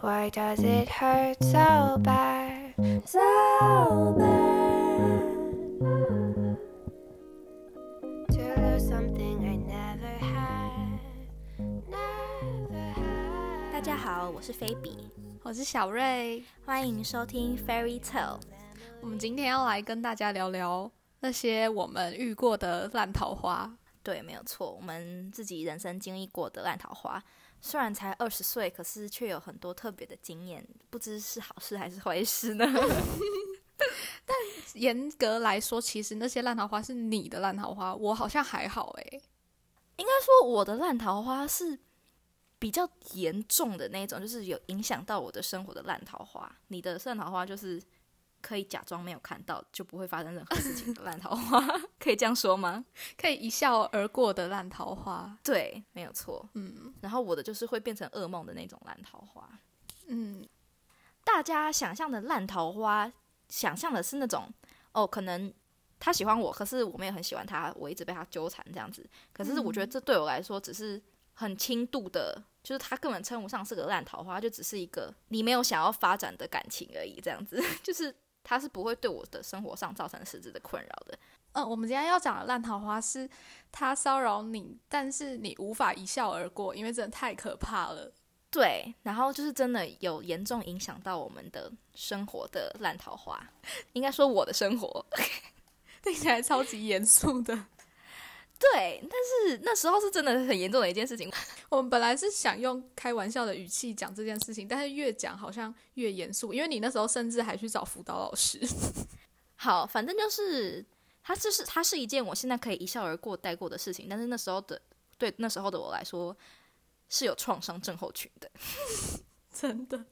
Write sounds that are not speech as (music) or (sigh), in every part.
Why does it hurt so bad? So bad. To lose something I never had. Never had. 大家好，我是菲比，我是小瑞，欢迎收听 Fairy Tale。我们今天要来跟大家聊聊那些我们遇过的烂桃花。对，没有错，我们自己人生经历过的烂桃花，虽然才二十岁，可是却有很多特别的经验，不知是好事还是坏事呢？(laughs) 但严格来说，其实那些烂桃花是你的烂桃花，我好像还好诶、应该说我的烂桃花是比较严重的那种，就是有影响到我的生活的烂桃花。你的烂桃花就是可以假装没有看到，就不会发生任何事情的 (laughs) 烂桃花，可以这样说吗？可以一笑而过的烂桃花。对，没有错。嗯，然后我的就是会变成噩梦的那种烂桃花。嗯，大家想象的烂桃花，想象的是那种哦，可能他喜欢我，可是我没有很喜欢他，我一直被他纠缠这样子。可是我觉得这对我来说只是很轻度的，就是他根本称不上是个烂桃花，就只是一个你没有想要发展的感情而已，这样子，(laughs) 就是他是不会对我的生活上造成实质的困扰的。嗯，我们今天要讲的烂桃花是他骚扰你，但是你无法一笑而过，因为真的太可怕了。对，然后就是真的有严重影响到我们的生活的烂桃花，应该说我的生活。(laughs) 听起来超级严肃的。对，但是那时候是真的很严重的一件事情。(laughs) 我们本来是想用开玩笑的语气讲这件事情，但是越讲好像越严肃，因为你那时候甚至还去找辅导老师。(laughs) 好，反正就是它就是它是一件我现在可以一笑而过带过的事情，但是那时候的对那时候的我来说是有创伤症候群的。(laughs) 真的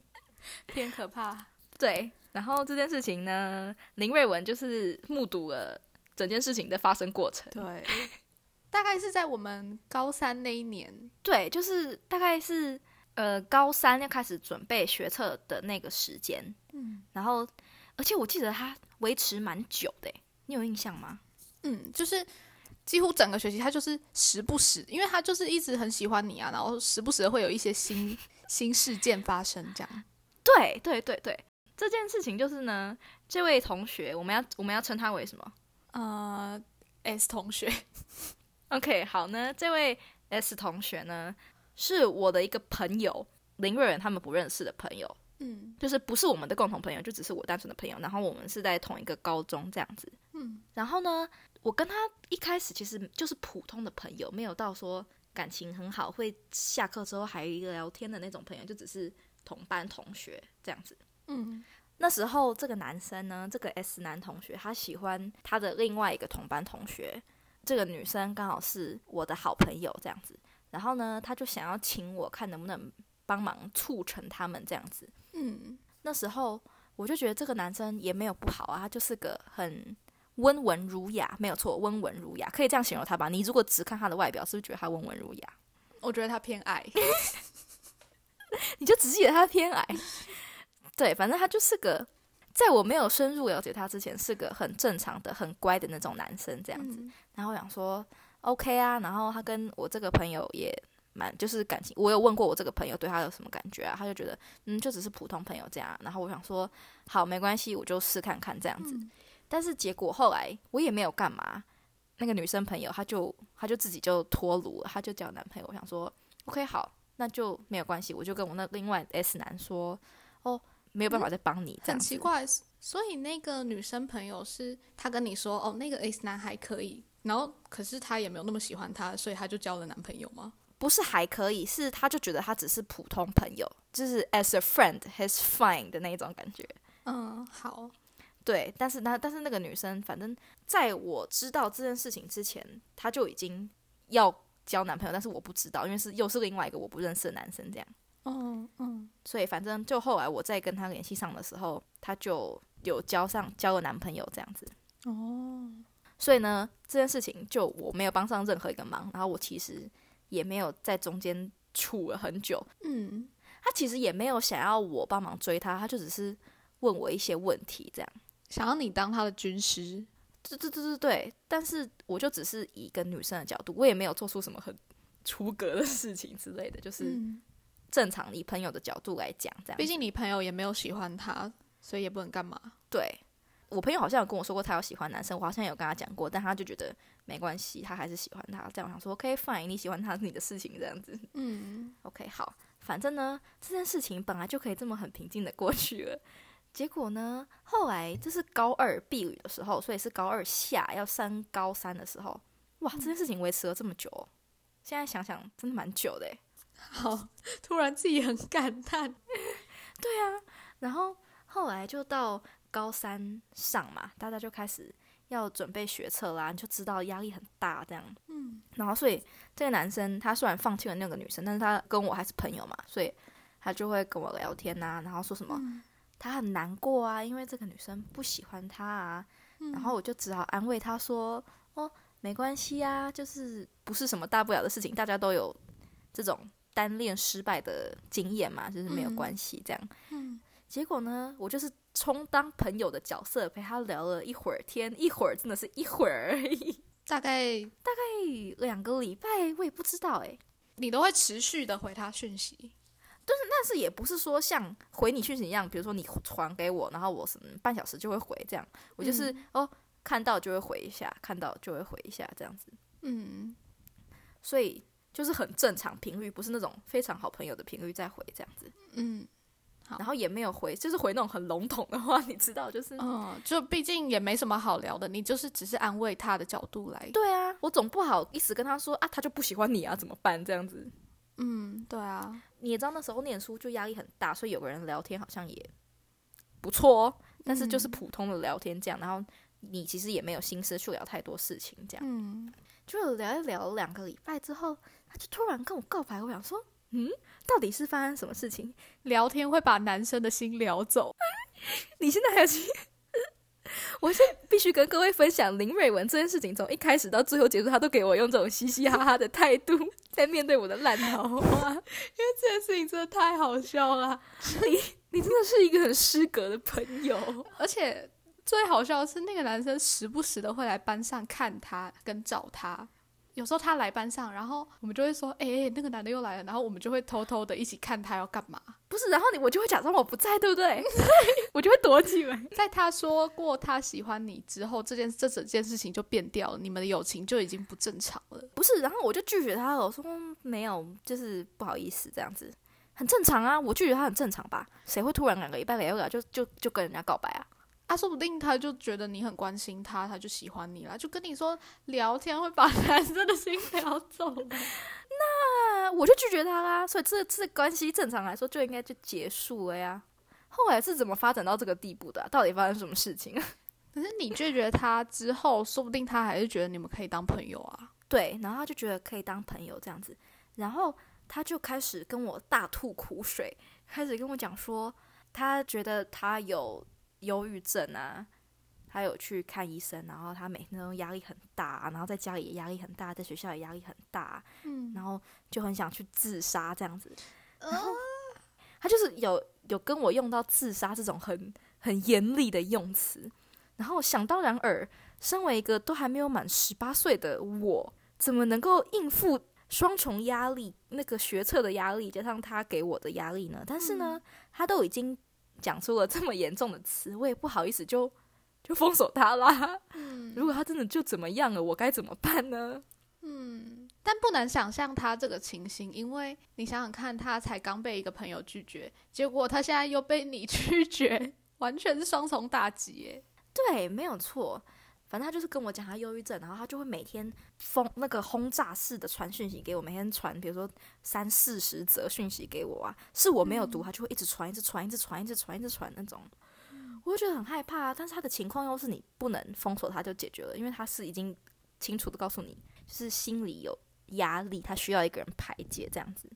偏可怕。对，然后这件事情呢，林瑞文就是目睹了整件事情的发生过程。对，大概是在我们高三那一年。对，就是大概是呃高三要开始准备学测的那个时间，嗯然后而且我记得它维持蛮久的欸，你有印象吗？嗯，就是几乎整个学期，他就是时不时，因为他就是一直很喜欢你啊，然后时不时地会有一些新新事件发生，这样。对对对对，这件事情就是呢，这位同学我们要我们要称他为什么呃，S 同学，？OK，好呢，这位 S 同学呢是我的一个朋友，林瑞仁他们不认识的朋友，嗯就是不是我们的共同朋友，就只是我单纯的朋友。然后我们是在同一个高中这样子。嗯，然后呢，我跟他一开始其实就是普通的朋友，没有到说感情很好，会下课之后还聊天的那种朋友，就只是同班同学这样子。嗯那时候这个男生呢，这个 S 男同学，他喜欢他的另外一个同班同学，这个女生刚好是我的好朋友这样子。然后呢，他就想要请我看能不能帮忙促成他们这样子。嗯那时候我就觉得这个男生也没有不好啊，他就是个很温文儒雅，没有错，温文儒雅，可以这样形容他吧？你如果只看他的外表，是不是觉得他温文儒雅？我觉得他偏矮。(laughs) 你就只记得他偏矮。(laughs) 对，反正他就是个，在我没有深入了解他之前，是个很正常的、很乖的那种男生这样子。嗯然后我想说，OK 啊，然后他跟我这个朋友也蛮，就是感情，我有问过我这个朋友对他有什么感觉啊，他就觉得，嗯，就只是普通朋友这样啊。然后我想说，好，没关系，我就试看看这样子。但是结果后来我也没有干嘛，那个女生朋友她就她就自己就脱炉了，她就交男朋友。我想说，OK，好，那就没有关系，我就跟我那另外 S 男说，哦，没有办法再帮你、这样很奇。怪，所以那个女生朋友是她跟你说，哦，那个 S 男还可以，然后可是她也没有那么喜欢他，所以她就交了男朋友吗？不是还可以，是她就觉得他只是普通朋友，就是 as a friend he's fine 的那种感觉。嗯，好，对，但是那但是那个女生，反正在我知道这件事情之前，她就已经要交男朋友，但是我不知道，因为是又是另外一个我不认识的男生这样，嗯嗯所以反正就后来我再跟他联系上的时候，他就有交上交了男朋友这样子。哦，所以呢，这件事情就我没有帮上任何一个忙，然后我其实也没有在中间处了很久。嗯他其实也没有想要我帮忙追他，他就只是问我一些问题这样。想要你当他的军师，对对对对对，但是我就只是以一个女生的角度，我也没有做出什么很出格的事情之类的，就是、嗯正常以朋友的角度来讲，这样毕竟你朋友也没有喜欢他，所以也不能干嘛。对我朋友好像有跟我说过他有喜欢男生，我好像有跟他讲过，但他就觉得没关系，他还是喜欢他。这样我想说，OK fine，你喜欢他是你的事情，这样子。嗯，OK，好，反正呢，这件事情本来就可以这么很平静的过去了。结果呢，后来就是高二避雨的时候，所以是高二下要升高三的时候，哇，这件事情维持了这么久哦、现在想想真的蛮久的诶。好，突然自己很感叹。(laughs) 对啊然后后来就到高三上嘛，大家就开始要准备学测啦，你就知道压力很大这样。嗯，然后所以这个男生他虽然放弃了那个女生，但是他跟我还是朋友嘛，所以他就会跟我聊天呐、然后说什么、嗯他很难过啊，因为这个女生不喜欢他啊。嗯然后我就只好安慰他说：“哦，没关系啊，就是不是什么大不了的事情，大家都有这种单恋失败的经验嘛，就是没有嗯。关系这样。嗯，结果呢，我就是充当朋友的角色，陪他聊了一会儿天，一会儿真的是一会儿而已，(laughs) 大概大概两个礼拜，我也不知道诶、你都会持续的回他讯息。但是也不是说像回你讯息一样，比如说你传给我，然后我什么半小时就会回这样，我就是、哦看到就会回一下，看到就会回一下这样子，嗯，所以就是很正常频率，不是那种非常好朋友的频率在回这样子，嗯好然后也没有回，就是回那种很笼统的话，(laughs) 你知道，就是、嗯，就毕竟也没什么好聊的，你就是只是安慰他的角度来。对啊，我总不好意思跟他说啊，他就不喜欢你啊，怎么办这样子？嗯，对啊，你也知道那时候念书就压力很大，所以有个人聊天好像也不错哦，但是就是嗯普通的聊天这样，然后你其实也没有心思去聊太多事情，这样嗯，就聊一聊两个礼拜之后，他就突然跟我告白，我想说，嗯，到底是发生什么事情？聊天会把男生的心聊走。(laughs) 你现在还有去？(laughs) 我现在必须跟各位分享林瑞文这件事情，从一开始到最后结束，他都给我用这种嘻嘻哈哈的态度在面对我的烂桃花。(laughs) 因为这件事情真的太好笑了，你你真的是一个很失格的朋友。而且最好笑的是，那个男生时不时的会来班上看他跟找他。有时候他来班上，然后我们就会说：“哎、欸那个男的又来了。”然后我们就会偷偷的一起看他要干嘛。不是，然后你我就会假装我不在，对不对？(laughs) 我就会躲起来。在他说过他喜欢你之后，这件这整件事情就变掉了，你们的友情就已经不正常了。不是，然后我就拒绝他了。我说嗯没有，就是不好意思这样子，很正常啊。我拒绝他很正常吧？谁会突然两个礼拜聊一聊就就就跟人家告白啊？啊，说不定他就觉得你很关心他，他就喜欢你啦，就跟你说聊天会把男生的心聊走的。(laughs) 啊，我就拒绝他啦。所以这这关系正常来说就应该就结束了呀。后来是怎么发展到这个地步的啊、到底发生什么事情？(laughs) 可是你拒绝他之后，说不定他还是觉得你们可以当朋友啊。对，然后他就觉得可以当朋友这样子，然后他就开始跟我大吐苦水，开始跟我讲说，他觉得他有忧郁症啊，他有去看医生，然后他每天都压力很大啊，然后在家里也压力很大，在学校也压力很大啊，嗯，然后就很想去自杀这样子，然后他就是有有跟我用到自杀这种很很严厉的用词，然后想当然尔，身为一个都还没有满十八岁的我，怎么能够应付双重压力？那个学测的压力加上他给我的压力呢？但是呢，他都已经讲出了这么严重的词，我也不好意思就就封锁他啦。嗯如果他真的就怎么样了，我该怎么办呢？嗯，但不难想象他这个情形，因为你想想看，他才刚被一个朋友拒绝，结果他现在又被你 (laughs) 拒绝，完全是双重打击耶。对，没有错。反正他就是跟我讲他忧郁症，然后他就会每天疯那个轰炸式的传讯息给我，每天传，比如说三四十则讯息给我啊，是我没有读，他就会一直传，一直传，一直传，一直传，一直传那种。我就觉得很害怕啊，但是他的情况又是你不能封锁他就解决了，因为他是已经清楚的告诉你，就是心里有压力，他需要一个人排解这样子。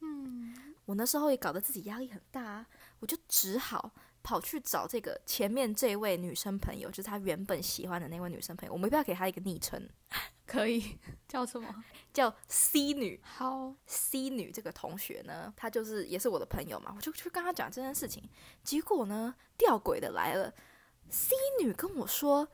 嗯，我那时候也搞得自己压力很大啊，我就只好跑去找这个前面这位女生朋友，就是他原本喜欢的那位女生朋友，我们要不要给她一个昵称，(laughs) 可以叫什么？叫 C 女。好，C 女这个同学呢，她就是也是我的朋友嘛，我就去跟她讲这件事情。结果呢，吊诡的来了，C 女跟我说，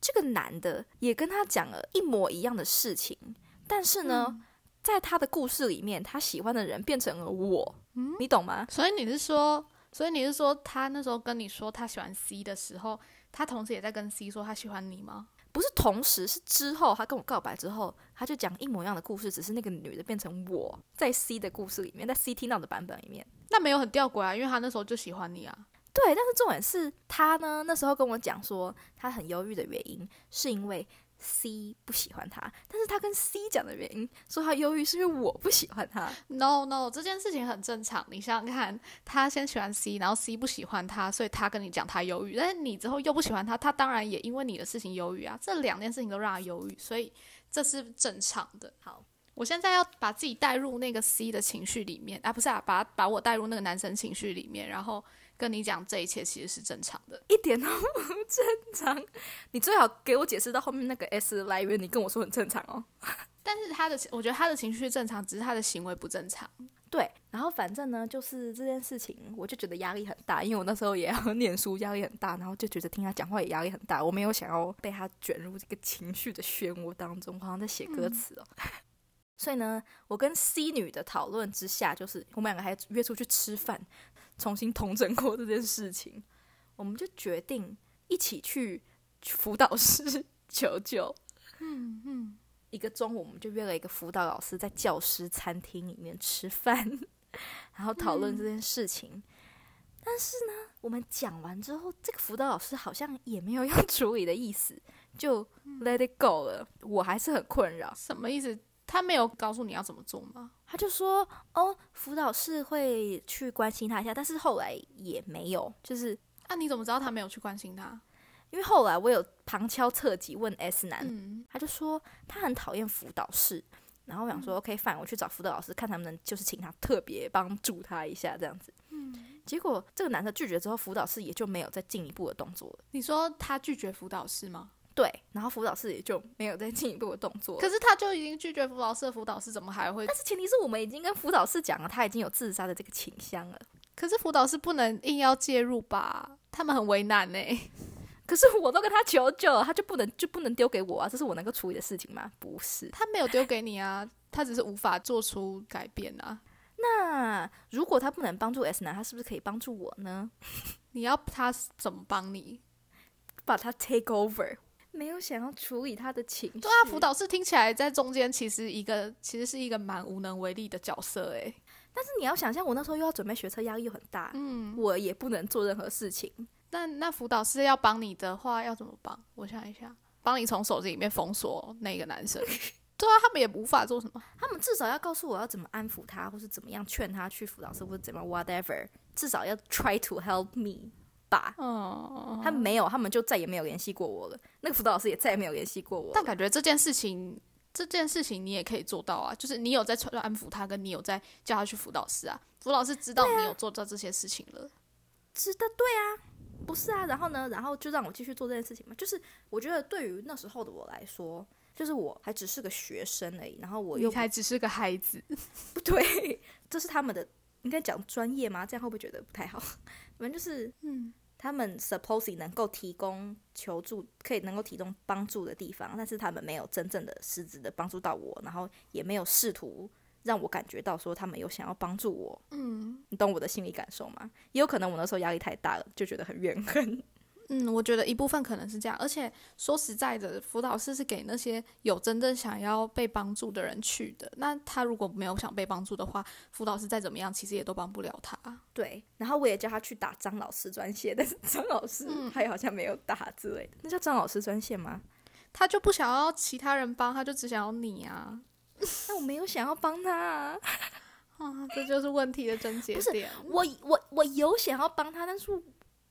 这个男的也跟她讲了一模一样的事情，但是呢，在他的故事里面，他喜欢的人变成了我，嗯你懂吗？所以你是说，所以你是说，他那时候跟你说他喜欢 C 的时候，他同时也在跟 C 说他喜欢你吗？不是同时，是之后他跟我告白之后，他就讲一模一样的故事，只是那个女的变成我在 C 的故事里面，在 C 听到的版本里面。那没有很吊诡啊，因为他那时候就喜欢你啊。对，但是重点是他呢，那时候跟我讲说，他很忧郁的原因是因为 C 不喜欢他，但是他跟 C 讲的原因说他忧郁是因为我不喜欢他。No No，这件事情很正常。你想想看，他先喜欢 C，然后 C 不喜欢他，所以他跟你讲他忧郁，但是你之后又不喜欢他，他当然也因为你的事情忧郁啊。这两件事情都让他忧郁，所以这是正常的。好，我现在要把自己带入那个 C 的情绪里面啊，不是啊，把把我带入那个男生情绪里面，然后跟你讲这一切其实是正常的。一点都不正常。你最好给我解释到后面那个 S 的来源，你跟我说很正常哦。(laughs) 但是他的，我觉得他的情绪正常，只是他的行为不正常。对，然后反正呢，就是这件事情，我就觉得压力很大，因为我那时候也要 (laughs) 念书，压力很大，然后就觉得听他讲话也压力很大，我没有想要被他卷入这个情绪的漩涡当中，好像在写歌词哦。(laughs) 所以呢，我跟 C 女的讨论之下，就是我们两个还约出去吃饭，重新统整过这件事情，(laughs) 我们就决定一起去辅导室求救。嗯嗯，一个中午，我们就约了一个辅导老师在教师餐厅里面吃饭，(laughs) 然后讨论这件事情。但是呢，我们讲完之后，这个辅导老师好像也没有要处理的意思，就 let it go 了。我还是很困扰。什么意思？他没有告诉你要怎么做吗？他就说：“哦，辅导室会去关心他一下。”但是后来也没有，就是啊，你怎么知道他没有去关心他？因为后来我有旁敲侧击问 S 男，嗯，他就说他很讨厌辅导室，然后我想说、OK fine，我去找辅导老师看他们能就是请他特别帮助他一下这样子。结果这个男的拒绝之后，辅导室也就没有再进一步的动作了。你说他拒绝辅导室吗？对，然后辅导室也就没有再进一步的动作。可是他就已经拒绝辅导室，辅导室怎么还会？但是前提是我们已经跟辅导室讲了，他已经有自杀的这个倾向了。可是辅导室不能硬要介入吧？他们很为难呢、(laughs) 可是我都跟他求救了，他就不能就不能丢给我啊？这是我能够处理的事情吗？不是。他没有丢给你啊，他只是无法做出改变啊。那如果他不能帮助 S 男，他是不是可以帮助我呢？(laughs) 你要他怎么帮你？把他 take over，没有想要处理他的情绪。对啊，辅导室听起来在中间其实一个其实是一个蛮无能为力的角色诶、但是你要想象，我那时候又要准备学车，压力又很大，嗯，我也不能做任何事情。那那辅导师要帮你的话要怎么帮？我想一下，帮你从手机里面封锁那个男生。(laughs) 对啊，他们也无法做什么。他们至少要告诉我要怎么安抚他，或是怎么样劝他去辅导室，或者怎么 whatever，至少要 try to help me 吧。嗯，他没有，他们就再也没有联系过我了。那个辅导老师也再也没有联系过我。但感觉这件事情，这件事情你也可以做到啊，就是你有在安抚他，跟你有在叫他去辅导室啊，辅导师知道你有做到这些事情了。知道对啊，不是啊，然后呢，然后就让我继续做这件事情嘛。就是我觉得对于那时候的我来说，就是我还只是个学生而已，然后我又你还只是个孩子，不 (laughs) 对，这是他们的应该讲专业吗？这样会不会觉得不太好？反正就是嗯，他们 supposedly 能够提供求助，可以能够提供帮助的地方，但是他们没有真正的实质的帮助到我，然后也没有试图让我感觉到说他们有想要帮助我。嗯你懂我的心理感受吗？也有可能我那时候压力太大了，就觉得很怨恨。嗯，我觉得一部分可能是这样，而且说实在的，辅导室是给那些有真正想要被帮助的人去的。那他如果没有想被帮助的话，辅导师再怎么样，其实也都帮不了他。对，然后我也叫他去打张老师专线，但是张老师嗯他也好像没有打之类的。那叫张老师专线吗？他就不想要其他人帮，他就只想要你啊！(laughs) 那我没有想要帮他、啊，(laughs) 啊，这就是问题的症结不是点。我我我有想要帮他，但是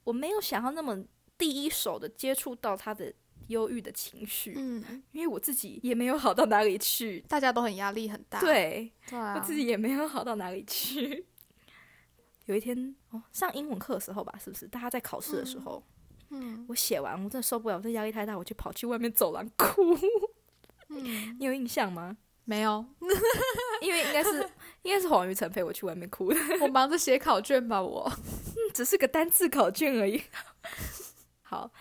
我没有想要那么第一手的接触到他的忧郁的情绪，嗯，因为我自己也没有好到哪里去。大家都很压力很大。对，对啊，我自己也没有好到哪里去。有一天哦，上英文课的时候吧，是不是？大家在考试的时候，嗯我写完，我真的受不了，我这压力太大，我就跑去外面走廊哭。嗯，你有印象吗？没有，因为应该是 (laughs) 应该是黄宇晨陪我去外面哭的，我忙着写考卷吧，我。只是个单字考卷而已。好，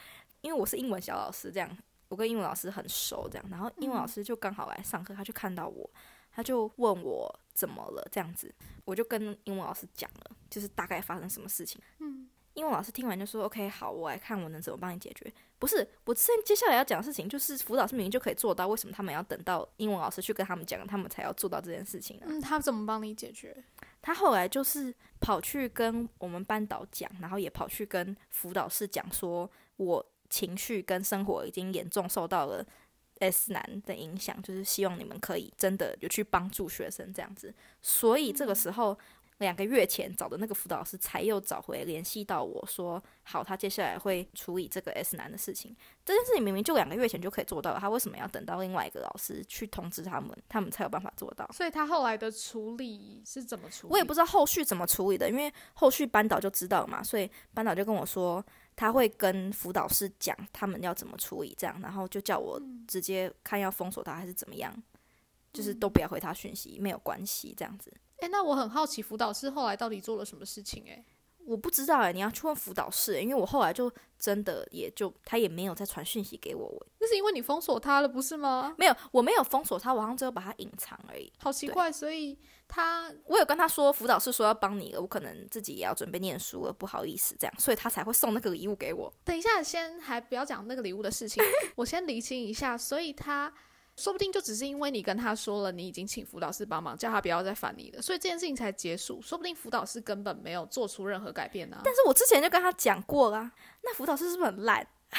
因为我是英文小老师，这样我跟英文老师很熟，这样，然后英文老师就刚好来上课，他就看到我，他就问我怎么了这样子，我就跟英文老师讲了，就是大概发生什么事情。嗯，英文老师听完就说：“OK，好，我来看我能怎么帮你解决。”不是，我现接下来要讲的事情就是辅导师明明就可以做到，为什么他们要等到英文老师去跟他们讲，他们才要做到这件事情呢？嗯，他怎么帮你解决？他后来就是跑去跟我们班导讲，然后也跑去跟辅导室讲，说我情绪跟生活已经严重受到了 S 男的影响，就是希望你们可以真的有去帮助学生这样子。所以这个时候，两个月前找的那个辅导老师才又找回联系到我说，好，他接下来会处理这个 S 男的事情。这件事情明明就两个月前就可以做到了，他为什么要等到另外一个老师去通知他们，他们才有办法做到？所以他后来的处理是怎么处理？我也不知道后续怎么处理的，因为后续班导就知道嘛，所以班导就跟我说，他会跟辅导室讲他们要怎么处理，这样，然后就叫我直接看要封锁他还是怎么样，就是都不要回他讯息，没有关系，这样子。诶，那我很好奇，辅导师后来到底做了什么事情？诶，我不知道哎、你要去问辅导室、因为我后来就真的也就他也没有再传讯息给我，我那是因为你封锁他了，不是吗？没有，我没有封锁他，我好像只有把他隐藏而已。好奇怪，所以他我有跟他说，辅导室说要帮你了，我可能自己也要准备念书了，不好意思这样，所以他才会送那个礼物给我。等一下，先还不要讲那个礼物的事情，(laughs) 我先厘清一下。所以他说不定就只是因为你跟他说了，你已经请辅导师帮忙，叫他不要再烦你了，所以这件事情才结束。说不定辅导师根本没有做出任何改变呢、啊。但是我之前就跟他讲过啦，那辅导师是不是很烂？(laughs)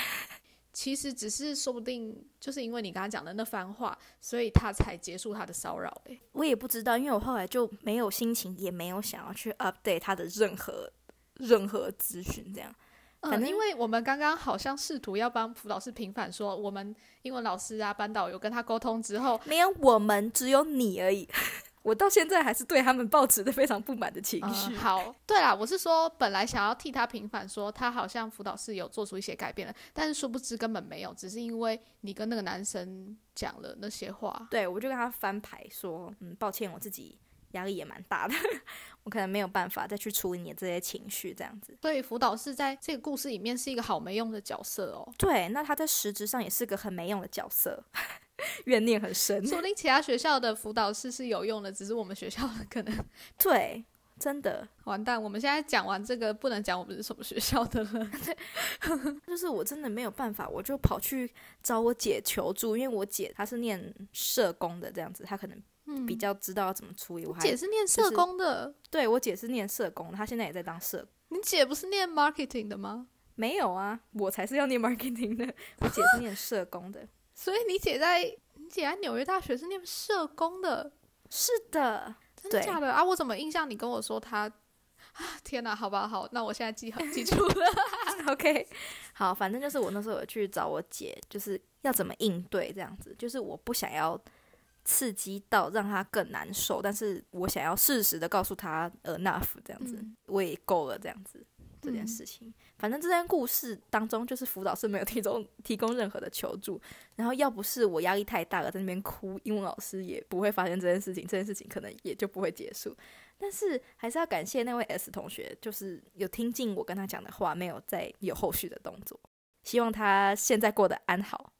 其实只是说不定就是因为你跟他讲的那番话，所以他才结束他的骚扰、欸。我也不知道，因为我后来就没有心情，也没有想要去 update 他的任何任何资讯，这样。反嗯，正因为我们刚刚好像试图要帮辅导师平反，说我们英文老师啊、班导有跟他沟通之后，没有我们，只有你而已。(laughs) 我到现在还是对他们抱持的非常不满的情绪。嗯，好，对啦，我是说，本来想要替他平反，说他好像辅导室有做出一些改变了，但是殊不知根本没有，只是因为你跟那个男生讲了那些话。对，我就跟他翻牌说，嗯，抱歉，我自己压力也蛮大的，(laughs) 我可能没有办法再去处理你的这些情绪，这样子。所以辅导室在这个故事里面是一个好没用的角色哦，对，那他在实质上也是个很没用的角色，(laughs) 怨念很深。说不定其他学校的辅导室是有用的，只是我们学校的可能对，真的，完蛋。我们现在讲完这个，不能讲我们是什么学校的了。(laughs) 就是我真的没有办法，我就跑去找我姐求助，因为我姐她是念社工的，这样子，她可能嗯比较知道要怎么处理。我姐是念社工的，对我姐是念社工，她现在也在当社。你姐不是念 marketing 的吗？没有啊，我才是要念 marketing 的，我姐是念社工的。(laughs) 所以你姐在你姐在纽约大学是念社工的，是的，真的假的啊？我怎么印象你跟我说她啊？天哪，好吧，好，那我现在记好记住了。(laughs) OK，(laughs) 好，反正就是我那时候有去找我姐，就是要怎么应对这样子，就是我不想要刺激到让他更难受，但是我想要适时的告诉他 enough 这样子，嗯我也够了这样子这件事情。反正这件故事当中，就是辅导室没有提供提供任何的求助，然后要不是我压力太大了，在那边哭，英文老师也不会发现这件事情，这件事情可能也就不会结束。但是还是要感谢那位 S 同学，就是有听进我跟他讲的话，没有再有后续的动作。希望他现在过得安好。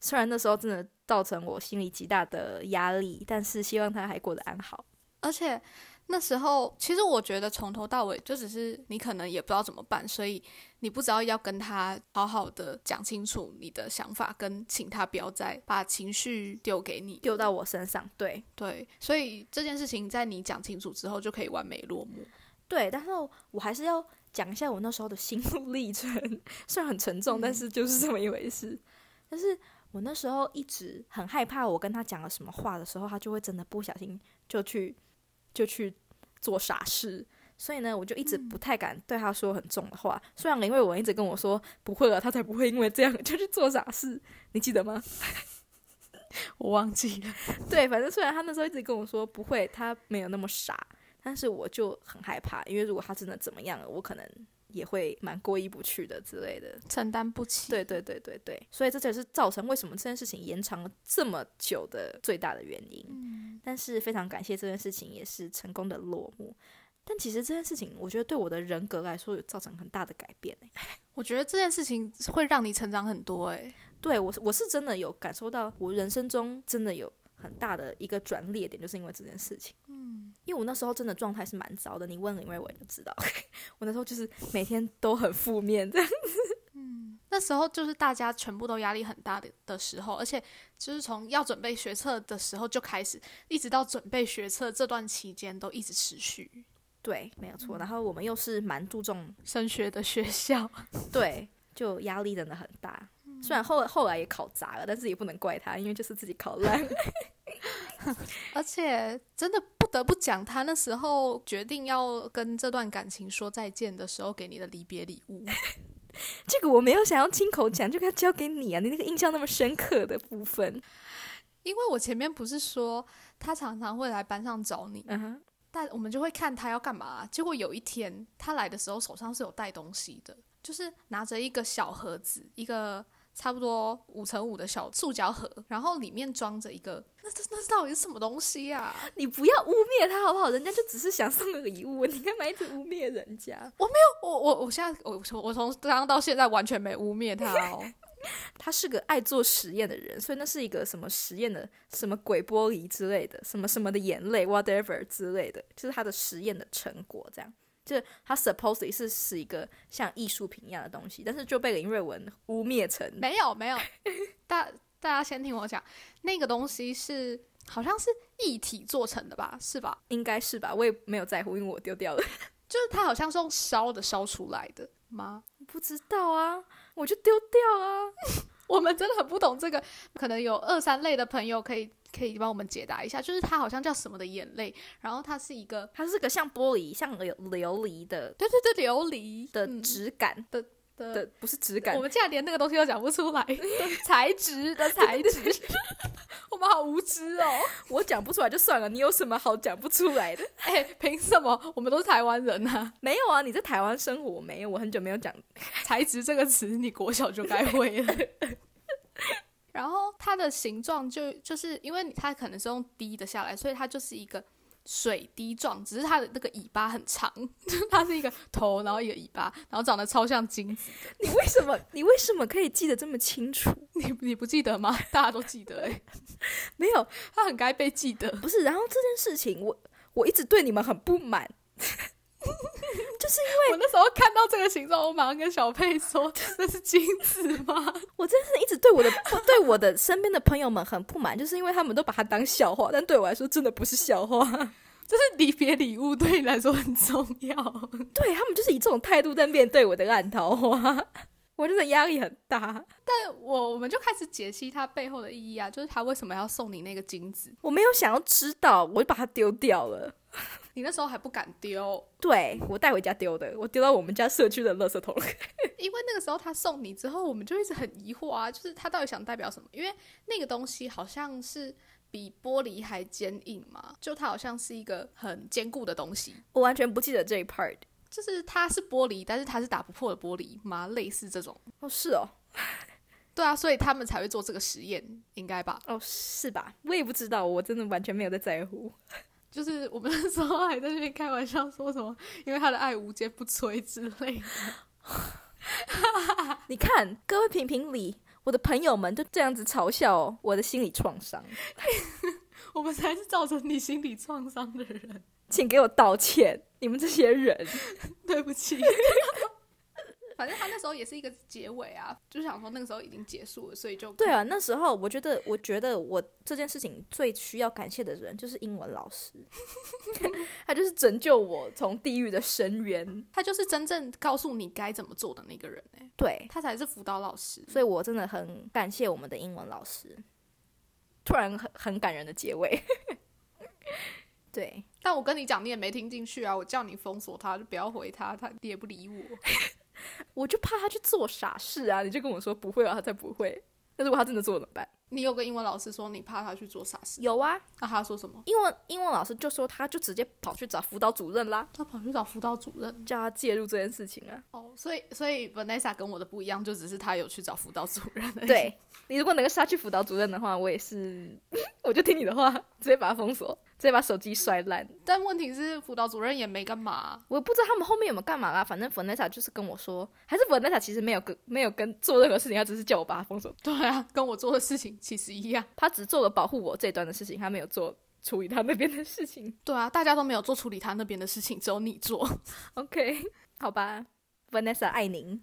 虽然那时候真的造成我心里极大的压力，但是希望他还过得安好。而且那时候，其实我觉得从头到尾就只是你可能也不知道怎么办，所以你不知道要跟他好好的讲清楚你的想法，跟请他不要再把情绪丢给你。丢到我身上，对对，所以这件事情在你讲清楚之后就可以完美落幕。对，但是我还是要讲一下我那时候的心路历程，(laughs) 虽然很沉重，但是就是这么一回事。但是我那时候一直很害怕，我跟他讲了什么话的时候，他就会真的不小心就去就去做傻事。所以呢，我就一直不太敢对他说很重的话。虽然林慧文一直跟我说不会了，他才不会因为这样 (laughs) 就去做傻事，你记得吗？(laughs) 我忘记了，对，反正虽然他那时候一直跟我说不会，他没有那么傻，但是我就很害怕，因为如果他真的怎么样了，我可能也会蛮过意不去的之类的。承担不起。对对对对对，所以这才是造成为什么这件事情延长了这么久的最大的原因。嗯，但是非常感谢这件事情也是成功的落幕。但其实这件事情，我觉得对我的人格来说有造成很大的改变、欸、(laughs) 我觉得这件事情会让你成长很多、欸。诶，对我我是真的有感受到，我人生中真的有很大的一个转捩点，就是因为这件事情。嗯，因为我那时候真的状态是蛮糟的，你问林瑞文就知道，(laughs) 我那时候就是每天都很负面这样。(laughs) 那时候就是大家全部都压力很大的的时候，而且就是从要准备学测的时候就开始，一直到准备学测这段期间都一直持续。对，没有错。然后我们又是蛮注重升学的学校，(laughs) 对，就压力真的很大。虽然后后来也考砸了，但是也不能怪他，因为就是自己考烂。(laughs) 而且真的不得不讲，他那时候决定要跟这段感情说再见的时候，给你的离别礼物。(laughs) 这个我没有想要亲口讲，就该交给你啊！你那个印象那么深刻的部分，因为我前面不是说他常常会来班上找你，嗯哼，但我们就会看他要干嘛。结果有一天他来的时候，手上是有带东西的，就是拿着一个小盒子，一个。差不多五乘五的小塑胶盒，然后里面装着一个，那这那到底是什么东西呀？你不要污蔑他好不好？人家就只是想送个礼物，你干嘛一直污蔑人家？我没有，我我我现在我我从刚刚到现在完全没污蔑他哦。(laughs) 他是个爱做实验的人，所以那是一个什么实验的什么鬼玻璃之类的，什么什么的眼泪，whatever 之类的，就是他的实验的成果这样。就是他 supposedly 是是一个像艺术品一样的东西，但是就被林瑞文污蔑成没有没有。大大家先听我讲，那个东西是好像是一体做成的吧？是吧？应该是吧？我也没有在乎，因为我丢掉了。(laughs) 就是它好像是用烧的烧出来的吗？不知道啊，我就丢掉啊。(laughs) 我们真的很不懂这个，可能有二三类的朋友可以。可以帮我们解答一下，就是它好像叫什么的眼泪，然后它是一个，它是个像玻璃、像琉琉璃的，对对对，琉璃的质感的的，不是质感，我们竟然连那个东西都讲不出来，材质的材质，(laughs) 我们好无知哦，我讲不出来就算了，你有什么好讲不出来的？(laughs) 哎，凭什么？我们都是台湾人啊，没有啊，你在台湾生活没有？我很久没有讲 (laughs) 材质这个词，你国小就该会了。然后它的形状就就是因为它可能是用滴的下来，所以它就是一个水滴状，只是它的那个尾巴很长，(laughs) 它是一个头，然后一个尾巴，然后长得超像金子。(laughs) 你为什么你为什么可以记得这么清楚？(laughs) 你你不记得吗？大家都记得哎，没有，它很该被记得。不是，然后这件事情我我一直对你们很不满。(laughs) 就是因为我那时候看到这个形状，我马上跟小佩说：“ (laughs) 这是金子吗？” (laughs) 我真是一直对我的对我的身边的朋友们很不满，就是因为他们都把它当笑话，但对我来说真的不是笑话。就是离别礼物，对你来说很重要。对他们就是以这种态度在面对我的烂桃花，我真的压力很大。但我我们就开始解析它背后的意义啊，就是他为什么要送你那个金子？我没有想要知道，我就把它丢掉了。你那时候还不敢丢，对我带回家丢的，我丢到我们家社区的垃圾桶。(laughs) 因为那个时候他送你之后，我们就一直很疑惑啊，就是他到底想代表什么？因为那个东西好像是比玻璃还坚硬嘛，就它好像是一个很坚固的东西。我完全不记得这一 part，就是它是玻璃，但是它是打不破的玻璃吗？类似这种？哦，是哦，(laughs) 对啊，所以他们才会做这个实验，应该吧？哦，是吧？我也不知道，我真的完全没有在在乎。就是我们那时候还在那边开玩笑说什么，因为他的爱无坚不摧之类的。(laughs) 你看，各位评评理，我的朋友们就这样子嘲笑我的心理创伤。(laughs) 我们才是造成你心理创伤的人，请给我道歉，你们这些人，(laughs) 对不起。反正他那时候也是一个结尾啊，就想说那个时候已经结束了，所以就对啊。那时候我觉得，我觉得我这件事情最需要感谢的人就是英文老师，(laughs) 他就是拯救我从地狱的深渊，他就是真正告诉你该怎么做的那个人哎，对他才是辅导老师，所以我真的很感谢我们的英文老师。突然很很感人的结尾，(laughs) 对。但我跟你讲，你也没听进去啊！我叫你封锁他，就不要回他，他也不理我。(laughs) 我就怕他去做傻事啊！你就跟我说不会啊，他才不会。那如果他真的做了怎么办？你有跟英文老师说你怕他去做傻事？有啊。那他说什么？英文英文老师就说他就直接跑去找辅导主任啦。他跑去找辅导主任，叫他介入这件事情啊。哦，所以所以 Vanessa 跟我的不一样，就只是他有去找辅导主任。对你如果能够杀去辅导主任的话，我也是，(laughs) 我我就听你的话，直接把他封锁，直接把手机摔烂。但问题是，辅导主任也没干嘛。我不知道他们后面有没有干嘛啦，反正 Vanessa 就是跟我说，还是 Vanessa 其实没有跟没有跟做任何事情，他只是叫我把他封锁，对啊，跟我做的事情其实一样。他只做了保护我这一段的事情，他没有做处理他那边的事情。对啊，大家都没有做处理他那边的事情，只有你做。(laughs) OK，好吧，Vanessa 爱您。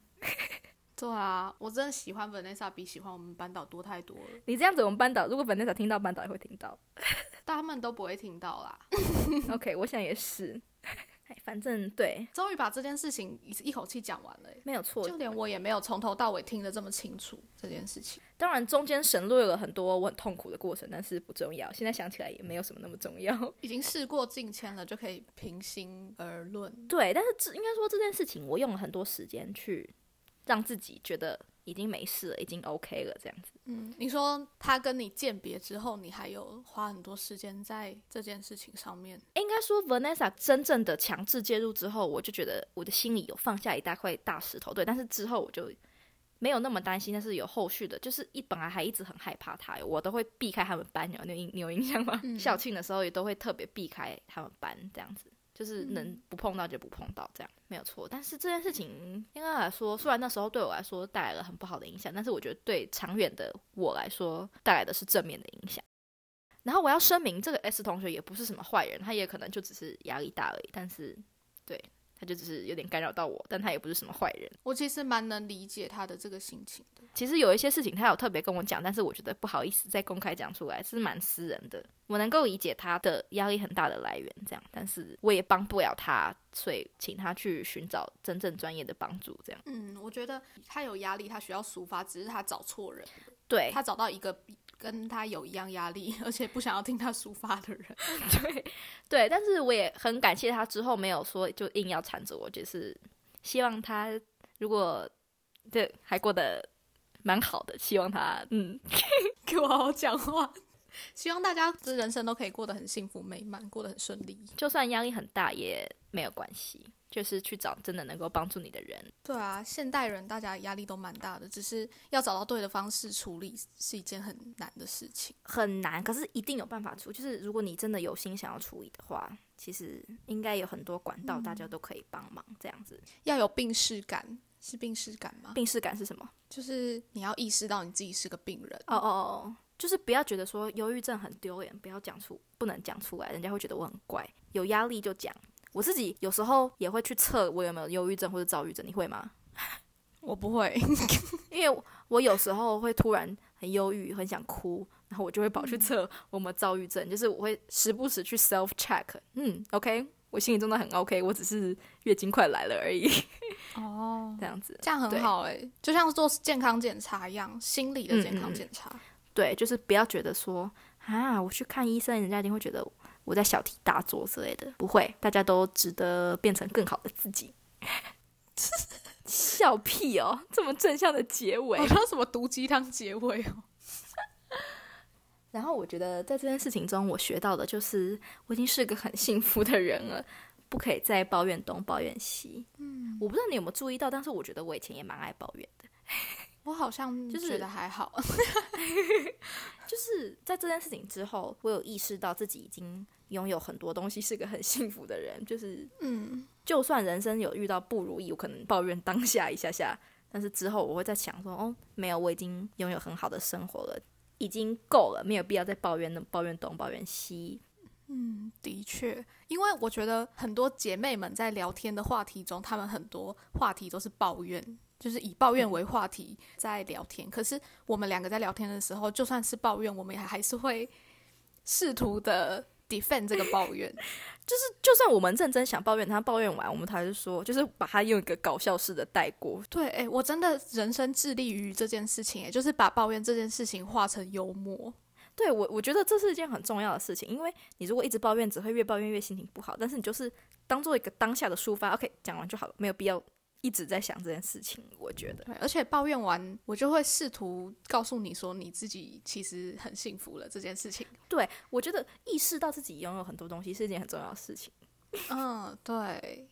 对啊，我真的喜欢 Vanessa 比喜欢我们班导多太多了，你这样子，我们班导如果 Vanessa 听到，班导也会听到。(laughs) 但他们都不会听到啦。(laughs) OK，我想也是。哎，反正对，终于把这件事情一一口气讲完了欸，没有错。就连我也没有从头到尾听得这么清楚这件事情。当然中间省略了很多我很痛苦的过程，但是不重要。现在想起来也没有什么那么重要。(laughs) 已经事过境迁了，就可以平心而论。对，但是这应该说这件事情，我用了很多时间去让自己觉得已经没事了，已经 OK 了，这样子。嗯，你说他跟你鉴别之后，你还有花很多时间在这件事情上面。应该说，Vanessa 真正的强制介入之后，我就觉得我的心里有放下一大块大石头。对，但是之后我就没有那么担心，但是有后续的，就是一本来还一直很害怕他，我都会避开他们班，有你有印你有印象吗？嗯校庆的时候也都会特别避开他们班，这样子。就是能不碰到就不碰到，这样没有错。但是这件事情应该来说，虽然那时候对我来说带来了很不好的影响，但是我觉得对长远的我来说带来的是正面的影响。然后我要声明，这个 S 同学也不是什么坏人，他也可能就只是压力大而已。但是，对，他就只是有点干扰到我，但他也不是什么坏人。我其实蛮能理解他的这个心情的。其实有一些事情他有特别跟我讲，但是我觉得不好意思再公开讲出来，是蛮私人的。我能够理解他的压力很大的来源，这样，但是我也帮不了他，所以请他去寻找真正专业的帮助，这样。嗯，我觉得他有压力，他需要抒发，只是他找错人。对，他找到一个跟他有一样压力，(laughs) 而且不想要听他抒发的人。(laughs) 对，对，但是我也很感谢他之后没有说就硬要缠着我，就是希望他如果对还过得蛮好的，希望他嗯，(laughs) 给我好好讲话。希望大家的人生都可以过得很幸福美满，过得很顺利。就算压力很大也没有关系，就是去找真的能够帮助你的人。对啊，现代人大家压力都蛮大的，只是要找到对的方式处理是一件很难的事情。很难，可是一定有办法处。就是如果你真的有心想要处理的话，其实应该有很多管道，大家都可以帮忙。这样子，要有病视感，是病视感吗？病视感是什么？就是你要意识到你自己是个病人。哦哦哦，就是不要觉得说忧郁症很丢脸，不要讲出，不能讲出来，人家会觉得我很怪。有压力就讲。我自己有时候也会去测我有没有忧郁症或者躁郁症，你会吗？我不会，(laughs) 因为我有时候会突然很忧郁，很想哭，然后我就会跑去测我们躁郁症，就是我会时不时去 self check，嗯，OK，我心里真的很 OK，我只是月经快来了而已，哦，这样子，这样很好哎、就像做健康检查一样，心理的健康检查。对，就是不要觉得说啊，我去看医生，人家一定会觉得我在小题大做之类的，不会，大家都值得变成更好的自己。(laughs) 笑屁哦，这么正向的结尾好。像什么毒鸡汤结尾哦。然后我觉得在这件事情中，我学到的就是我已经是个很幸福的人了，不可以再抱怨东抱怨西。嗯，我不知道你有没有注意到，但是我觉得我以前也蛮爱抱怨的。我好像就是觉得还好，(laughs) 就是在这件事情之后，我有意识到自己已经拥有很多东西，是个很幸福的人。就是嗯，就算人生有遇到不如意，我可能抱怨当下一下下，但是之后我会在想说，哦，没有，我已经拥有很好的生活了，已经够了，没有必要再抱怨那抱怨东抱怨西。嗯的确，因为我觉得很多姐妹们在聊天的话题中，她们很多话题都是抱怨，就是以抱怨为话题在聊天。可是我们两个在聊天的时候，就算是抱怨，我们也还是会试图的 defend 这个抱怨。(laughs) 就是就算我们认真想抱怨，他抱怨完，我们还是说，就是把他用一个搞笑式的带过。对，哎、我真的人生致力于这件事情，哎，就是把抱怨这件事情化成幽默。对我，我觉得这是一件很重要的事情，因为你如果一直抱怨，只会越抱怨越心情不好。但是你就是当做一个当下的抒发，OK，讲完就好了，没有必要一直在想这件事情。我觉得，对，而且抱怨完，我就会试图告诉你说，你自己其实很幸福了这件事情。对我觉得意识到自己拥有很多东西是一件很重要的事情。(laughs) 嗯，对，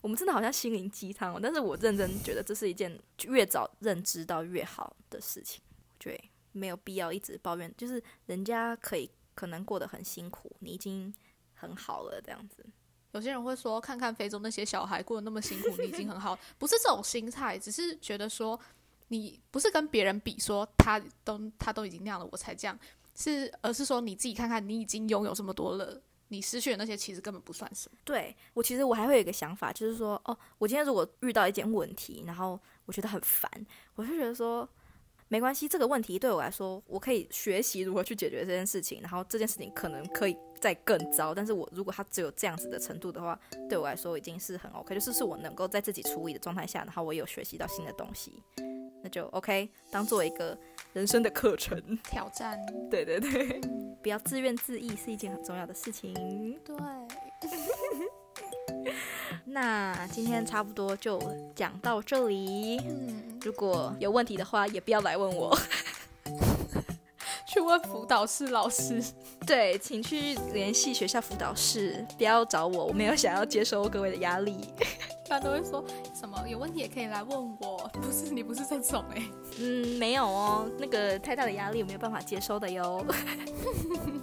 我们真的好像心灵鸡汤哦，但是我认真觉得这是一件越早认知到越好的事情。对，没有必要一直抱怨，就是人家可以可能过得很辛苦，你已经很好了这样子。有些人会说，看看非洲那些小孩过得那么辛苦，你已经很好，不是这种心态，只是觉得说，你不是跟别人比，说他都他都已经那样了，我才这样，是而是说你自己看看，你已经拥有这么多了，你失去的那些其实根本不算什么。对我其实我还会有一个想法，就是说，哦，我今天如果遇到一件问题，然后我觉得很烦，我就觉得说。没关系，这个问题对我来说，我可以学习如何去解决这件事情。然后这件事情可能可以再更糟，但是我如果他只有这样子的程度的话，对我来说已经是很 OK，就是是我能够在自己处理的状态下，然后我有学习到新的东西，那就 OK，当做一个人生的课程挑战。(laughs) 对对对，不要自怨自艾是一件很重要的事情。对。(laughs) 那今天差不多就讲到这里。嗯，如果有问题的话，也不要来问我，去问辅导室老师。(laughs) 对，请去联系学校辅导室，不要找我，我没有想要接收各位的压力。(laughs) 他都会说什么有问题也可以来问我，不是你不是这种哎。嗯，没有哦，那个太大的压力我没有办法接收的哟。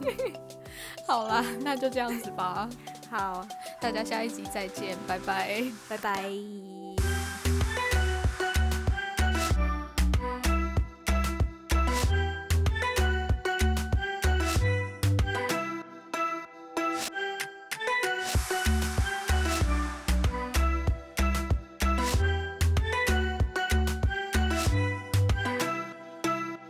(laughs) 好啦，那就这样子吧。好，大家下一集再见，拜拜，拜拜。